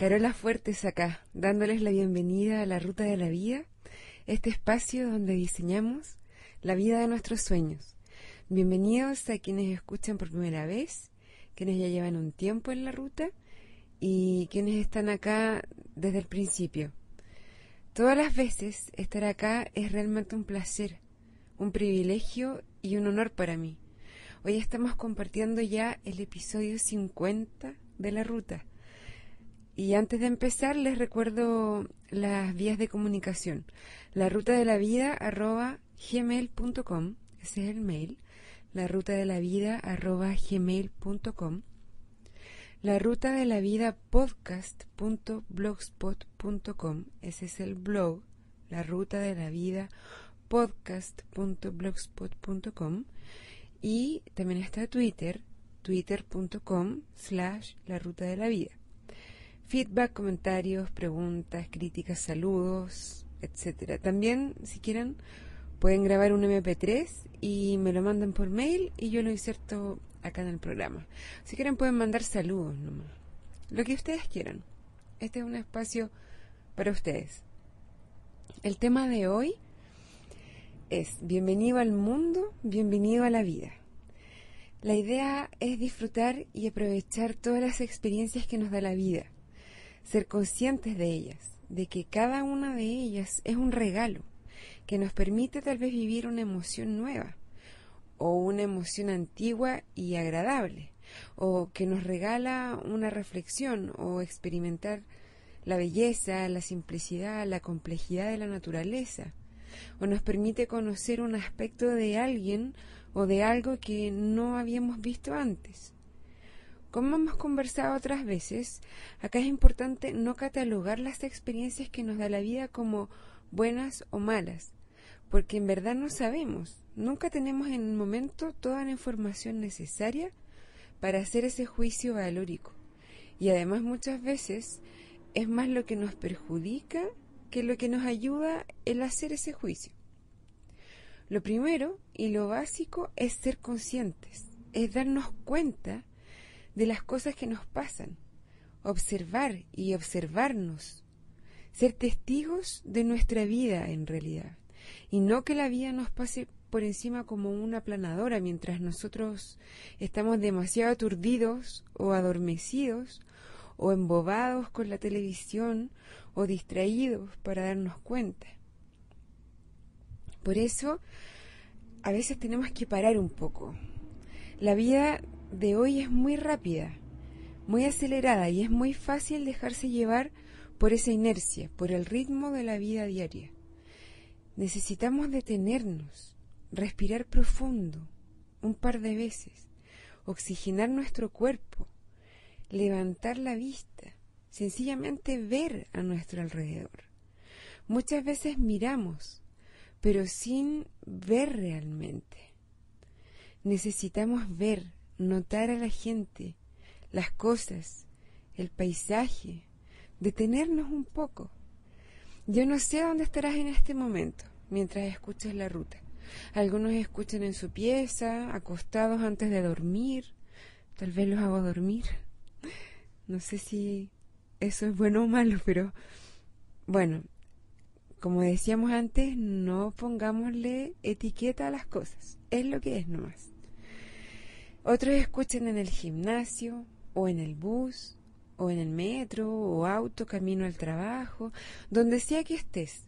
Carola Fuertes acá, dándoles la bienvenida a la Ruta de la Vida, este espacio donde diseñamos la vida de nuestros sueños. Bienvenidos a quienes escuchan por primera vez, quienes ya llevan un tiempo en la ruta y quienes están acá desde el principio. Todas las veces estar acá es realmente un placer, un privilegio y un honor para mí. Hoy estamos compartiendo ya el episodio 50 de la ruta y antes de empezar, les recuerdo las vías de comunicación. La ruta de la vida arroba gmail.com, ese es el mail. La ruta de la vida arroba gmail.com. La ruta de la vida podcast.blogspot.com, ese es el blog. La ruta de la vida podcast.blogspot.com. Y también está Twitter, twitter.com slash la ruta de la vida feedback, comentarios, preguntas, críticas, saludos, etcétera. También, si quieren, pueden grabar un MP3 y me lo mandan por mail y yo lo inserto acá en el programa. Si quieren, pueden mandar saludos nomás. Lo que ustedes quieran. Este es un espacio para ustedes. El tema de hoy es bienvenido al mundo, bienvenido a la vida. La idea es disfrutar y aprovechar todas las experiencias que nos da la vida ser conscientes de ellas, de que cada una de ellas es un regalo que nos permite tal vez vivir una emoción nueva o una emoción antigua y agradable, o que nos regala una reflexión o experimentar la belleza, la simplicidad, la complejidad de la naturaleza, o nos permite conocer un aspecto de alguien o de algo que no habíamos visto antes. Como hemos conversado otras veces, acá es importante no catalogar las experiencias que nos da la vida como buenas o malas, porque en verdad no sabemos, nunca tenemos en el momento toda la información necesaria para hacer ese juicio valórico. Y además muchas veces es más lo que nos perjudica que lo que nos ayuda el hacer ese juicio. Lo primero y lo básico es ser conscientes, es darnos cuenta de las cosas que nos pasan, observar y observarnos, ser testigos de nuestra vida en realidad, y no que la vida nos pase por encima como una planadora mientras nosotros estamos demasiado aturdidos o adormecidos o embobados con la televisión o distraídos para darnos cuenta. Por eso, a veces tenemos que parar un poco. La vida de hoy es muy rápida, muy acelerada y es muy fácil dejarse llevar por esa inercia, por el ritmo de la vida diaria. Necesitamos detenernos, respirar profundo un par de veces, oxigenar nuestro cuerpo, levantar la vista, sencillamente ver a nuestro alrededor. Muchas veces miramos, pero sin ver realmente. Necesitamos ver, notar a la gente, las cosas, el paisaje, detenernos un poco. Yo no sé dónde estarás en este momento mientras escuchas la ruta. Algunos escuchan en su pieza, acostados antes de dormir. Tal vez los hago dormir. No sé si eso es bueno o malo, pero bueno, como decíamos antes, no pongámosle etiqueta a las cosas. Es lo que es nomás. Otros escuchan en el gimnasio o en el bus o en el metro o auto camino al trabajo, donde sea que estés.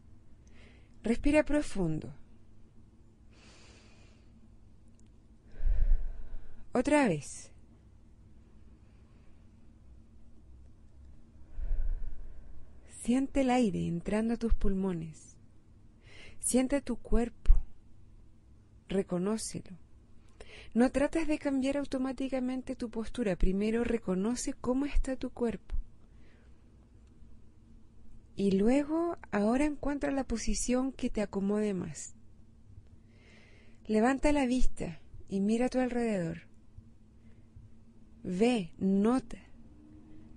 Respira profundo. Otra vez. Siente el aire entrando a tus pulmones. Siente tu cuerpo. Reconócelo. No trates de cambiar automáticamente tu postura, primero reconoce cómo está tu cuerpo. Y luego, ahora encuentra la posición que te acomode más. Levanta la vista y mira a tu alrededor. Ve, nota,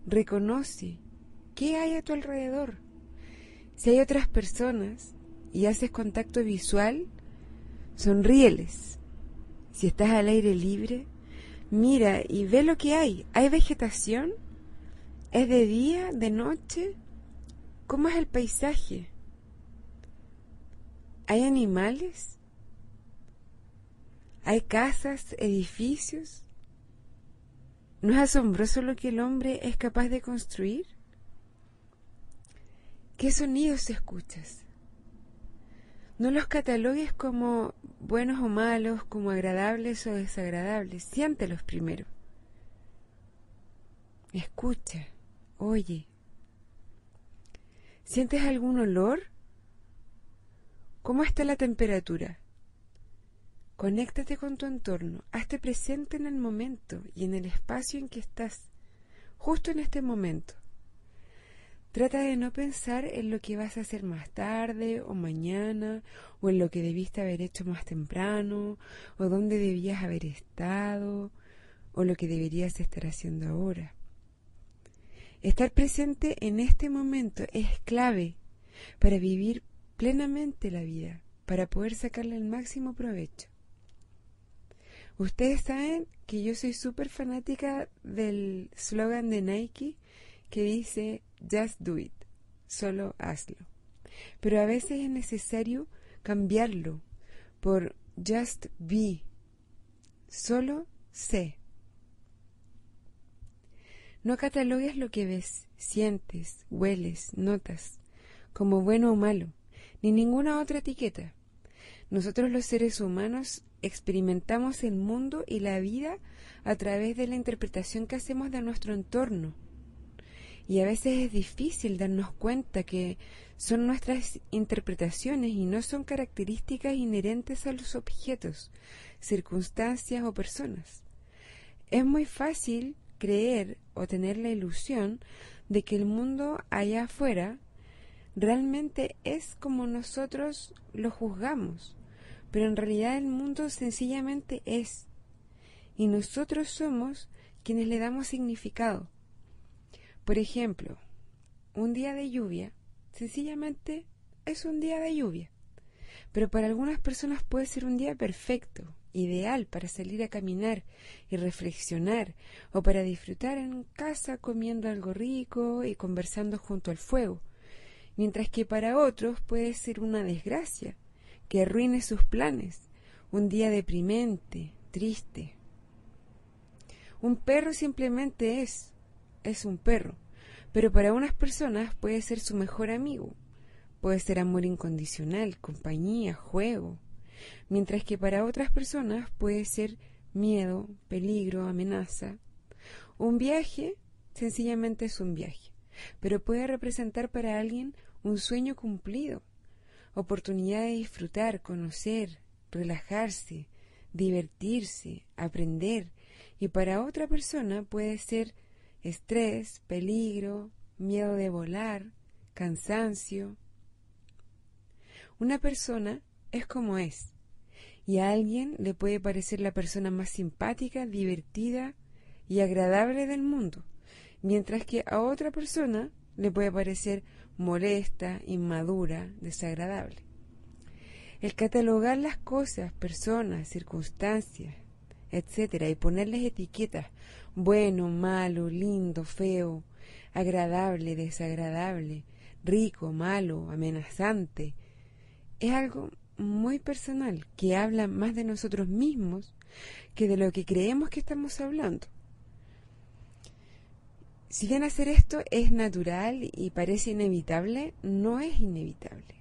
reconoce qué hay a tu alrededor. Si hay otras personas y haces contacto visual, sonríeles si estás al aire libre, mira y ve lo que hay. ¿Hay vegetación? ¿Es de día, de noche? ¿Cómo es el paisaje? ¿Hay animales? ¿Hay casas, edificios? ¿No es asombroso lo que el hombre es capaz de construir? ¿Qué sonidos escuchas? No los catalogues como buenos o malos, como agradables o desagradables. Siéntelos primero. Escucha, oye. ¿Sientes algún olor? ¿Cómo está la temperatura? Conéctate con tu entorno, hazte presente en el momento y en el espacio en que estás, justo en este momento. Trata de no pensar en lo que vas a hacer más tarde o mañana, o en lo que debiste haber hecho más temprano, o dónde debías haber estado, o lo que deberías estar haciendo ahora. Estar presente en este momento es clave para vivir plenamente la vida, para poder sacarle el máximo provecho. Ustedes saben que yo soy súper fanática del slogan de Nike que dice Just do it, solo hazlo. Pero a veces es necesario cambiarlo por Just be, solo sé. No catalogues lo que ves, sientes, hueles, notas, como bueno o malo, ni ninguna otra etiqueta. Nosotros los seres humanos experimentamos el mundo y la vida a través de la interpretación que hacemos de nuestro entorno y a veces es difícil darnos cuenta que son nuestras interpretaciones y no son características inherentes a los objetos, circunstancias o personas. Es muy fácil creer o tener la ilusión de que el mundo allá afuera realmente es como nosotros lo juzgamos, pero en realidad el mundo sencillamente es, y nosotros somos quienes le damos significado. Por ejemplo, un día de lluvia sencillamente es un día de lluvia, pero para algunas personas puede ser un día perfecto, ideal para salir a caminar y reflexionar o para disfrutar en casa comiendo algo rico y conversando junto al fuego, mientras que para otros puede ser una desgracia que arruine sus planes, un día deprimente, triste. Un perro simplemente es, es un perro, pero para unas personas puede ser su mejor amigo, puede ser amor incondicional, compañía, juego, mientras que para otras personas puede ser miedo, peligro, amenaza. Un viaje sencillamente es un viaje, pero puede representar para alguien un sueño cumplido, oportunidad de disfrutar, conocer, relajarse, divertirse, aprender, y para otra persona puede ser estrés, peligro, miedo de volar, cansancio. Una persona es como es, y a alguien le puede parecer la persona más simpática, divertida y agradable del mundo, mientras que a otra persona le puede parecer molesta, inmadura, desagradable. El catalogar las cosas, personas, circunstancias, etcétera, y ponerles etiquetas bueno, malo, lindo, feo, agradable, desagradable, rico, malo, amenazante, es algo muy personal que habla más de nosotros mismos que de lo que creemos que estamos hablando. Si bien hacer esto es natural y parece inevitable, no es inevitable.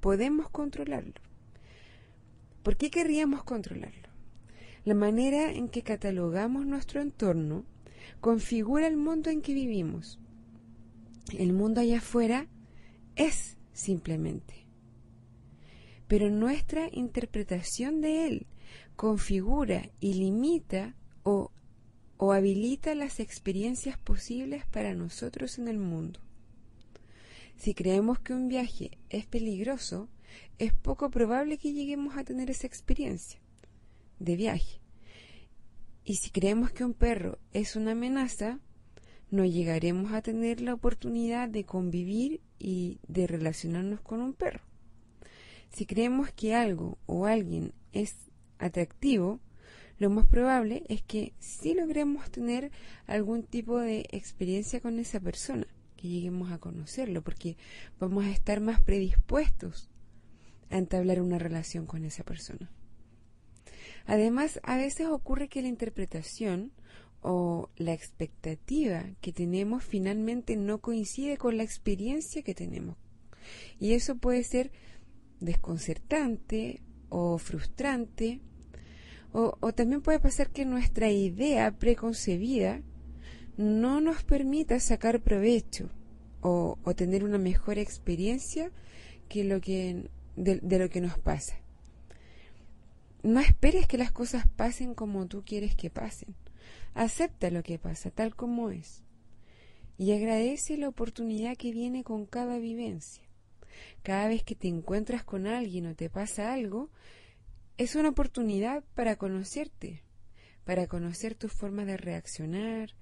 Podemos controlarlo. ¿Por qué querríamos controlarlo? La manera en que catalogamos nuestro entorno configura el mundo en que vivimos. El mundo allá afuera es simplemente. Pero nuestra interpretación de él configura y limita o, o habilita las experiencias posibles para nosotros en el mundo. Si creemos que un viaje es peligroso, es poco probable que lleguemos a tener esa experiencia de viaje. Y si creemos que un perro es una amenaza, no llegaremos a tener la oportunidad de convivir y de relacionarnos con un perro. Si creemos que algo o alguien es atractivo, lo más probable es que sí logremos tener algún tipo de experiencia con esa persona, que lleguemos a conocerlo, porque vamos a estar más predispuestos a entablar una relación con esa persona. Además, a veces ocurre que la interpretación o la expectativa que tenemos finalmente no coincide con la experiencia que tenemos. Y eso puede ser desconcertante o frustrante, o, también puede pasar que nuestra idea preconcebida no nos permita sacar provecho o, tener una mejor experiencia que lo que, de lo que nos pasa. No esperes que las cosas pasen como tú quieres que pasen. Acepta lo que pasa tal como es y agradece la oportunidad que viene con cada vivencia. Cada vez que te encuentras con alguien o te pasa algo, es una oportunidad para conocerte, para conocer tus formas de reaccionar,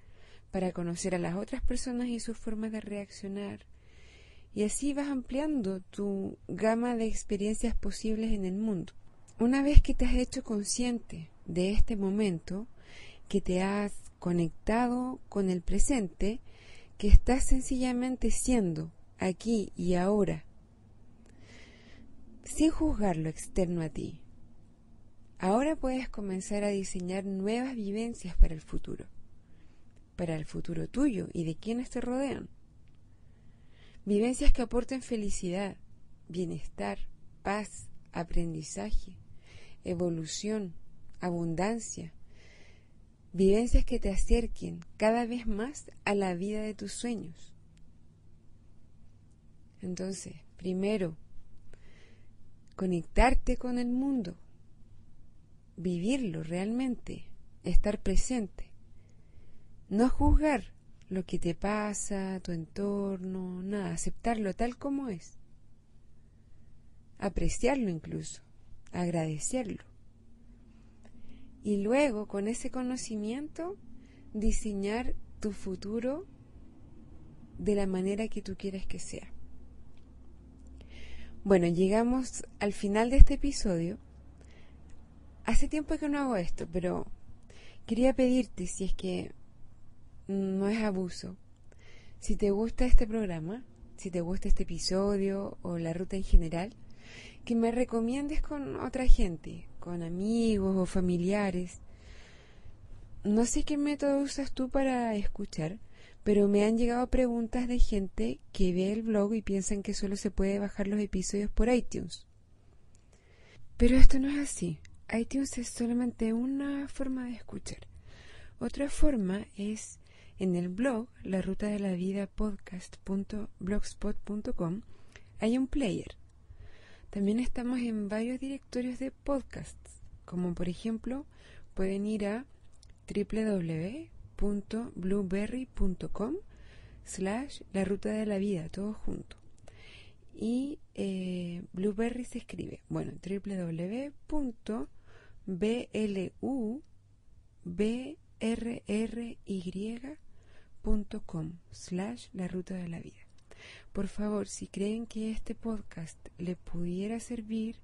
para conocer a las otras personas y sus formas de reaccionar. Y así vas ampliando tu gama de experiencias posibles en el mundo. Una vez que te has hecho consciente de este momento, que te has conectado con el presente, que estás sencillamente siendo aquí y ahora, sin juzgar lo externo a ti. Ahora puedes comenzar a diseñar nuevas vivencias para el futuro, para el futuro tuyo y de quienes te rodean. Vivencias que aporten felicidad, bienestar, paz, aprendizaje, evolución, abundancia, vivencias que te acerquen cada vez más a la vida de tus sueños. Entonces, primero, conectarte con el mundo, vivirlo realmente, estar presente, no juzgar lo que te pasa, tu entorno, nada, aceptarlo tal como es, apreciarlo incluso agradecerlo. Y luego, con ese conocimiento, diseñar tu futuro de la manera que tú quieres que sea. Bueno, llegamos al final de este episodio. Hace tiempo que no hago esto, pero quería pedirte si es que no es abuso, si te gusta este programa, si te gusta este episodio o la ruta en general, que me recomiendes con otra gente, con amigos o familiares. No sé qué método usas tú para escuchar, pero me han llegado preguntas de gente que ve el blog y piensan que solo se puede bajar los episodios por iTunes. Pero esto no es así. iTunes es solamente una forma de escuchar. Otra forma es en el blog la ruta de la vida podcast.blogspot.com hay un player también estamos en varios directorios de podcasts, como por ejemplo pueden ir a www.blueberry.com slash la ruta de la vida, todo junto. Y eh, Blueberry se escribe, bueno, www.blurry.com slash la ruta de la vida. Por favor, si creen que este podcast le pudiera servir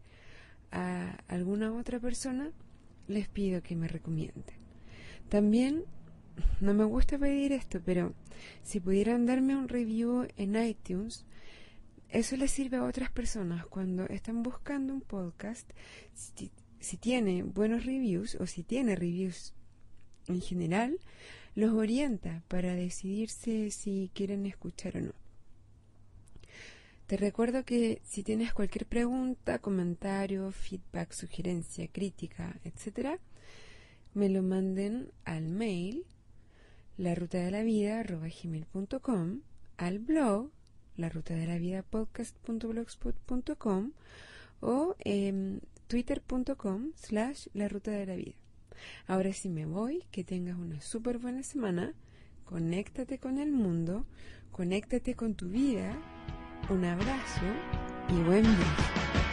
a alguna otra persona, les pido que me recomienden. También, no me gusta pedir esto, pero si pudieran darme un review en iTunes, eso les sirve a otras personas cuando están buscando un podcast. Si, si tiene buenos reviews o si tiene reviews en general, los orienta para decidirse si quieren escuchar o no. Te recuerdo que si tienes cualquier pregunta, comentario, feedback, sugerencia, crítica, etc., me lo manden al mail la ruta de la vida gmail.com, al blog la ruta de la vida podcast.blogspot.com o en twitter.com slash la ruta de la vida. Ahora sí me voy, que tengas una súper buena semana, conéctate con el mundo, conéctate con tu vida un abrazo y buen viaje.